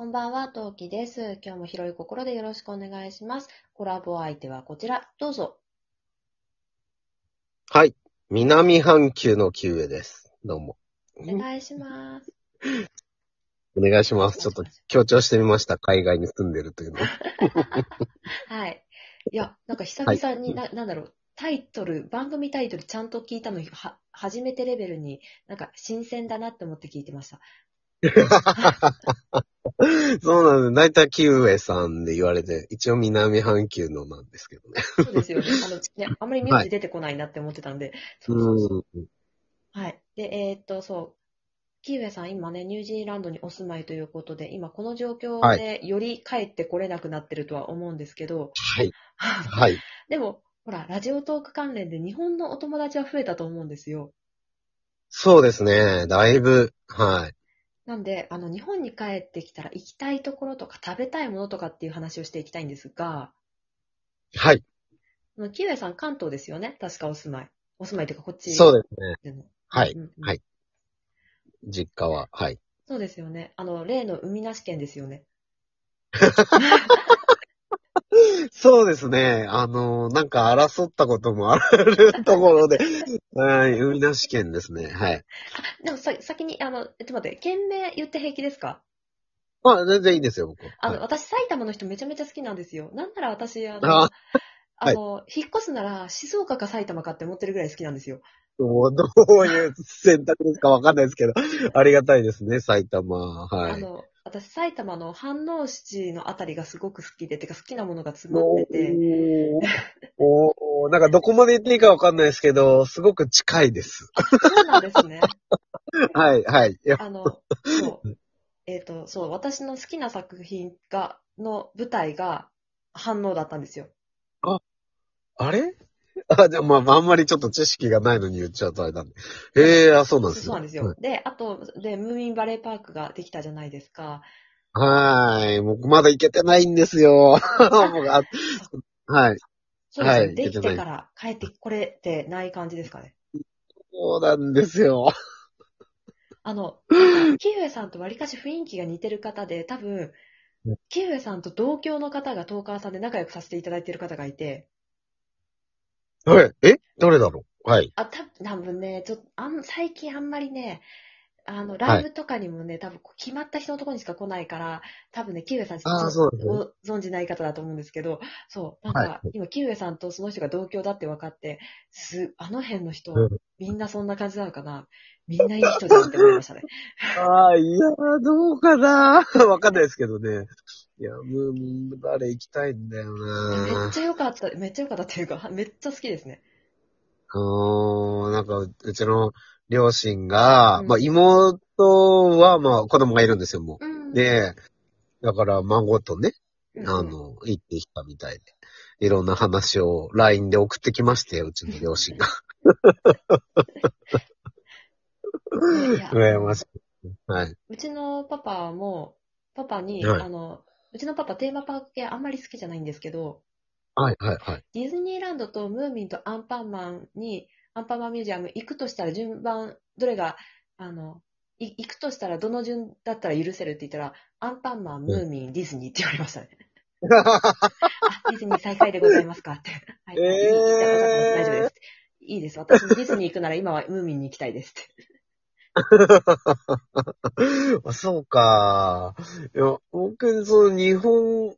こんばんは、トウキです。今日も広い心でよろしくお願いします。コラボ相手はこちら、どうぞ。はい。南半球のキウエです。どうも。お願いします。お願いします。ちょっと強調してみました。海外に住んでるというのを。はい。いや、なんか久々に、な、なんだろう、タイトル、番組タイトルちゃんと聞いたの、は、初めてレベルに、なんか新鮮だなって思って聞いてました。そうなんです。だいたいキウエさんで言われて、一応南半球のなんですけどね。そうですよね。あの、ね、あんまり名字出てこないなって思ってたんで。そうそうそう。うん。はい。で、えーっと、そう。キウエさん、今ね、ニュージーランドにお住まいということで、今この状況はでより帰ってこれなくなってるとは思うんですけど、はい。はい。でも、ほら、ラジオトーク関連で日本のお友達は増えたと思うんですよ。そうですね。だいぶ、はい。なんで、あの、日本に帰ってきたら行きたいところとか食べたいものとかっていう話をしていきたいんですが、はい。あのキウエさん関東ですよね？確かお住まい。お住まいというか、こっちそうですね。はいうんうんはい実家は、はい。そうですよね。あの、例の海なし県ですよね。そうですね。あの、なんか争ったこともあるところで、はい。海なし県ですね。はい。でもさ、先に、あの、えっと待って、県名言って平気ですか？まあ、全然いいですよ、僕。あの、はい私、埼玉の人めちゃめちゃ好きなんですよ。なんなら私、あの、ああの、引っ越すなら静岡か埼玉かって思ってるぐらい好きなんですよ。どうどういう選択ですかわかんないですけど、ありがたいですね、埼玉。はい。あの、私、埼玉の飯能市のあたりがすごく好きで、てか好きなものが詰まってて、おーおーなんかどこまで言っていいかわかんないですけど、すごく近いです。そうなんですね。はい、はい。あの、そう。えっ、と、そう、私の好きな作品が、の舞台が反応だったんですよ。あれ？あ、じゃあ、まあ、あんまりちょっと知識がないのに言っちゃうとあれなんで。へえ、あ、そうなんですね。そうなんですよ。で、あと、で、ムーミンバレーパークができたじゃないですか。はい。はい。僕まだ行けてないんですよ。僕あはい。そうですよ、はいでき出てから帰ってこれてない感じですかね。そうなんですよ。あの、なんかキウエさんとわりかし雰囲気が似てる方で、多分うん、キウエさんと同郷の方がトーカーさんで仲良くさせていただいている方がいて、はい。え？誰だろう？はい。あ、た多分ね、ちょっと、あん、最近あんまりね、あの、ライブとかにもね、多分決まった人のところにしか来ないから、多分ね、キウエさんあそうですねご存じない方だと思うんですけど、そう、なんか、は今、キウエさんとその人が同郷だって分かって、す、あの辺の人、うんみんなそんな感じなのかな？みんないい人じゃんって思いましたね。ああ、いやー、どうかな わかんないですけどね。いや、ムーミンバレー行きたいんだよめなっちゃ良かった、めっちゃ良かったっていうか、めっちゃ好きですね。あーなんか、うちの両親が、うんまあ、妹は、まあ、子供がいるんですよ、もうん。う。で、だから、孫とね、うん、あの、行ってきたみたいで。いろんな話を LINE で送ってきましてよ、うちの両親が。ね いや羨ましい。はい。うちのパパも、パパに、はいあの、うちのパパテーマパーク系あんまり好きじゃないんですけど、はい、はい、はい。ディズニーランドとムーミンとアンパンマンに、アンパンマンミュージアム行くとしたら順番、どれが、あの、い行くとしたらどの順だったら許せるって言ったら、アンパンマン、ムーミン、ディズニーって言われましたね。あ、ディズニー再開でございますかって。はい、えー大丈夫です。いいです。私もディズニー行くなら今はムーミンに行きたいですって。あそうか。いや、僕、その日本、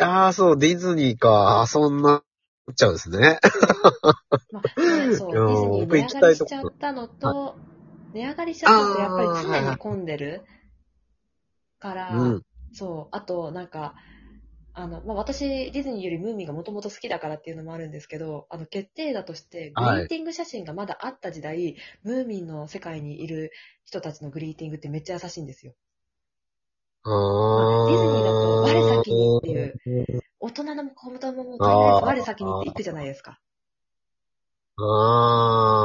ああ、そう、ディズニーか。あそんな、っちゃうんですね。まあ、ねそう、ディズニー値上がりしちゃったのと、値上がりしちゃったのと、やっぱり常に混んでるから、うん。そう、あと、なんか、あの、まあ、私、ディズニーよりムーミンがもともと好きだからっていうのもあるんですけど、あの、決定打として、グリはいーティング写真がまだあった時代、ムーミンの世界にいる人たちのグリーティングってめっちゃ優しいんですよ。ああ。ディズニーだと我先にっていう。大人の子供もとりあえず我先にって行くじゃないですか。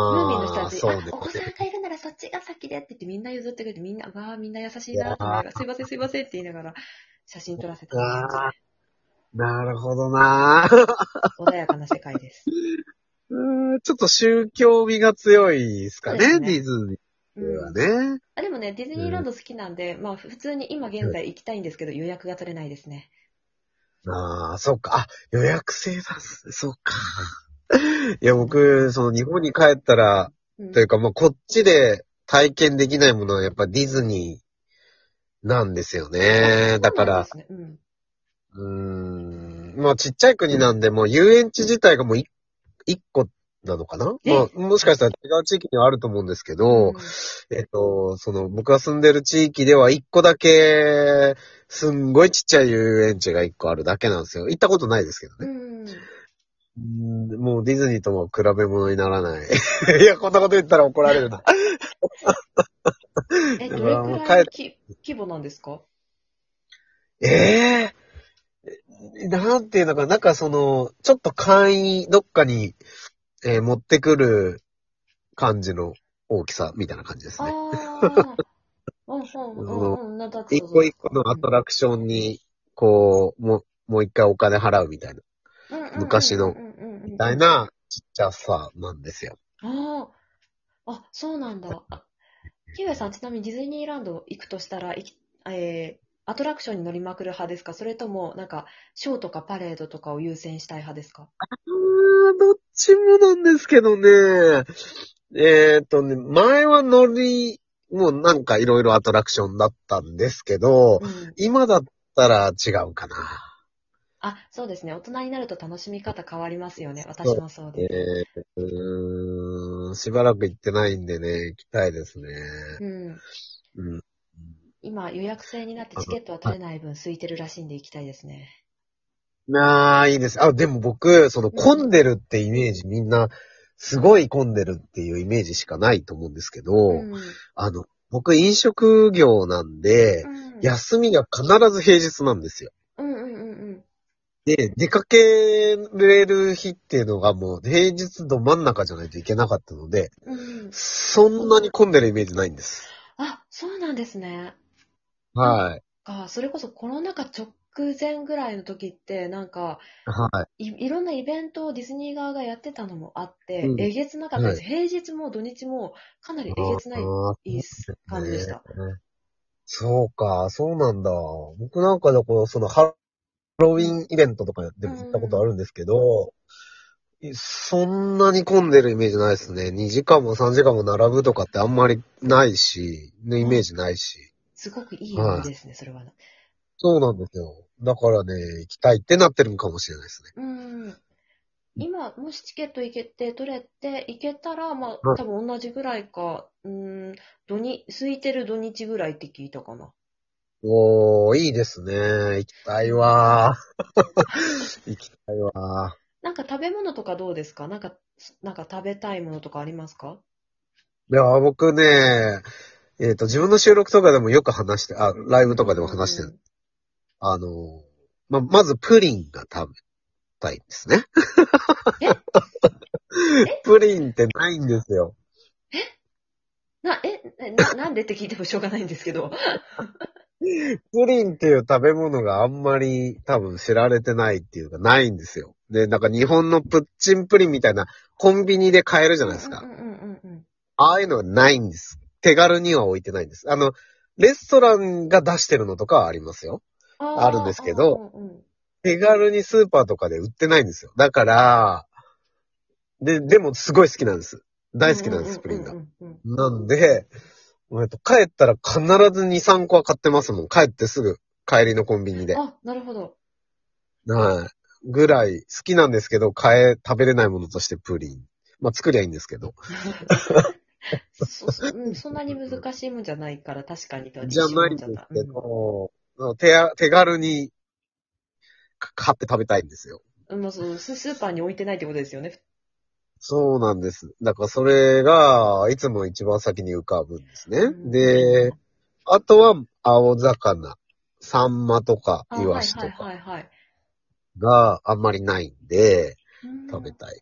ムーミンの人ああ、たち、そうですあ、お子さんね。がいるならそっちが先でって言ってみんな譲ってくれて、みんな、わあ、みんな優しいなって思いながら、すいません、すいませんって言いながら、写真撮らせてもらいましたああ、なるほどな。穏やかな世界です。うーんちょっと宗教味が強いですかね、ねディズニー。うん。ね。あでもね、ディズニーランド好きなんで、まあ普通に今現在行きたいんですけど、予約が取れないですね。ああ、そうか。あ、予約制だ。そうか。いや、僕、その日本に帰ったら、うんというか、まあ、こっちで体験できないものはやっぱディズニーなんですよね。だから、そうなんうーん、まあ、ちっちゃい国なんで、もう遊園地自体がもうい一個なのかな？え？まあ、もしかしたら違う地域にはあると思うんですけうん。ど、うんえっと、その、僕が住んでる地域では一個だけ、すんごいちっちゃい遊園地が一個あるだけなんですよ。行ったことないですけどね。うん。うんもうディズニーとも比べ物にならない。いや、こんなこと言ったら怒られるな。え、うどれくらいのき規模なんですか？ええなんていうのかな、なんかその、ちょっと簡易、どっかに、えー持ってくる感じの大きさみたいな感じですあね。あ。うんうんうんうん。なんだ一個一個のアトラクションに、こう、もう、もう一回お金払うみたいな、昔のみたい。なちっちゃさなんですよ。ああ。あ、そうなんだ。あキウエさん、ちなみにディズニーランド行くとしたら、いきえーアトラクションに乗りまくる派ですか？それとも、なんか、ショーとかパレードとかを優先したい派ですか？うーん、どっちもなんですけどね。えっ、とね、前は乗り、もうなんかいろいろアトラクションだったんですけど、うん。今だったら違うかな。あ、そうですね。大人になると楽しみ方変わりますよね。私もそうえです。ー、うーん、しばらく行ってないんでね、行きたいですね。うん。うん。今、予約制になってチケットは取れない分空いてるらしいんで行きたいですね。ああ、いいです。あ、でも僕、その混んでるってイメージみんな、すごい混んでるっていうイメージしかないと思うんですけど、うん。あの、僕飲食業なんで、うん休みが必ず平日なんですよ。うんうんうんうん。で、出かけれる日っていうのがもう平日ど真ん中じゃないといけなかったので、うん。そんなに混んでるイメージないんです。あ、そうなんですね。はい。あ、それこそコロナ禍直前ぐらいの時って、なんか、はい。いいろんなイベントをディズニー側がやってたのもあって、うんえげつなかったです。平日も土日もかなりえげつない感じでした。ねそうか、そうなんだ。僕なんかでこう、そのハロウィンイベントとかでも行ったことあるんですけど、そんなに混んでるイメージないですね。2時間も3時間も並ぶとかってあんまりないし、のイメージないし。すごくいい思ですね、それは。そうなんですよ。だからね、行きたいってなってるのかもしれないですね。うん。今、もしチケット行けて、取れて、行けたら、まあ、うん多分同じぐらいか、うん、土日、空いてる土日ぐらいって聞いたかな。おー、いいですね。行きたいわー。行きたいわなんか食べ物とかどうですか？なんか、なんか食べたいものとかありますか？ー。いや、僕ね、えっ、と、自分の収録とかでもよく話して、あ、ライブとかでも話してる。あの、ま、まずプリンが食べたいんですね。プリンってないんですよ。な、え、えな、なんでって聞いてもしょうがないんですけど。プリンっていう食べ物があんまり多分知られてないっていうかないんですよ。で、なんか日本のプッチンプリンみたいなコンビニで買えるじゃないですかうん。うんうんうんああいうのはないんです。手軽には置いてないんです。あの、レストランが出してるのとかはありますよ。うん。あるんですけどうんうんうん手軽にスーパーとかで売ってないんですよ。だから、で、でもすごい好きなんです。大好きなんです、プリンがなんで、えっと帰ったら必ず2、3個は買ってますもん。帰ってすぐ、帰りのコンビニで。あ、なるほど。はい。ぐらい好きなんですけど、買え、食べれないものとしてプリン。まあ、作りゃいいんですけど。そそうんそんなに難しいもんじゃないから、確かにとはじゃないんですけど、手や手軽にか買って食べたいんですよ。うんもうそうススーパーに置いてないってことですよね。そうなんです。だからそれが、いつも一番先に浮かぶんですね。うんで、あとは青魚、サンマとかあイワシとはいか。があんまりないんで、うん食べたい。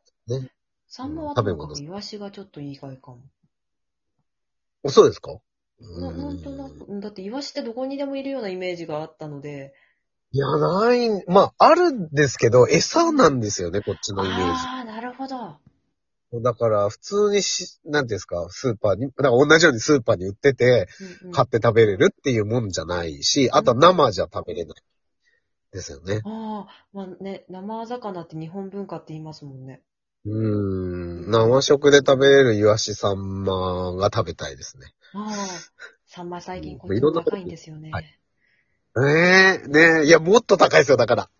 サンマは食べ物イワシがちょっと意外かも。そうですか？ななんとなく、うんだってイワシってどこにでもいるようなイメージがあったので。いや、ない、まあ、あるんですけど、餌なんですよね、こっちのイメージ。ああ、なるほど。だから、普通にし、なんていうんですか、スーパーに、だから同じようにスーパーに売ってて、うんうん買って食べれるっていうもんじゃないし、あとは生じゃ食べれない。ですよね。ああ、まあね、生魚って日本文化って言いますもんね。うーん。生食で食べれるイワシサンマが食べたいですね。ああ、サンマ最近うんこっちも高いんですよね。はいええねえ、いや、もっと高いですよ、だから。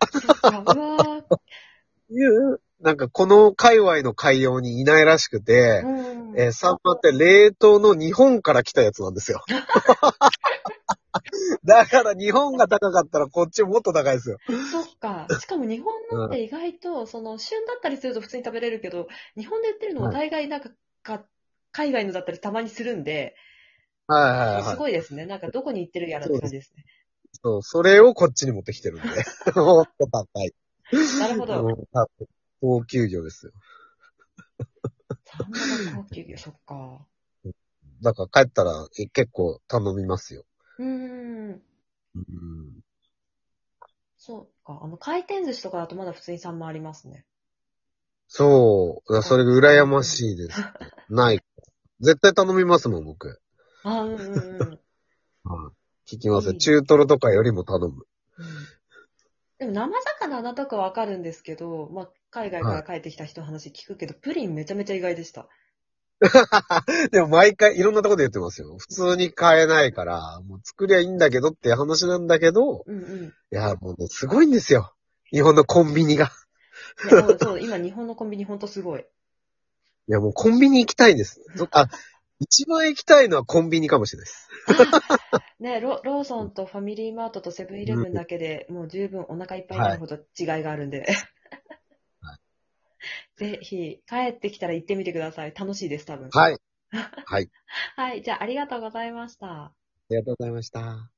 なんかこの界隈の海洋にいないらしくて、うん。えーサンマって冷凍の日本から来たやつなんですよ。だから日本が高かったらこっちもっと高いですよ。そっか。しかも日本のって意外と、その、旬だったりすると普通に食べれるけど、日本で売ってるのは大概なんか、か海外のだったりたまにするんで、はいはいはい。すごいですね。なんかどこに行ってるやらって感じですね。そう、それをこっちに持ってきてるんで。もっと高い。なるほど。高級魚ですよ。サンマの高級魚、そっか。だから帰ったらえ結構頼みますよ。うーん。うん。そうか。あの、回転寿司とかだとまだ普通にサンマありますね。そう。それが羨ましいです。ない。絶対頼みますもん、僕。あうんうんうん。はい聞きますよ。いい中トロとかよりも頼む。うんでも生魚なんとかわかるんですけど、まあ、海外から帰ってきた人の話聞くけど、プリンめちゃめちゃ意外でした。でも毎回いろんなところで言ってますよ。普通に買えないから、もう作りゃいいんだけどって話なんだけど、うんうん。いや、もうね、すごいんですよ。日本のコンビニが。いや、もうそう、今日本のコンビニほんとすごい。いや、もうコンビニ行きたいんです。そあ、一番行きたいのはコンビニかもしれないです。ねロ、ローソンとファミリーマートとセブンイレブンだけでもう十分お腹いっぱいになるほど違いがあるんで。ぜひ、帰ってきたら行ってみてください。楽しいです、多分。はい。はい。はい、じゃあありがとうございました。ありがとうございました。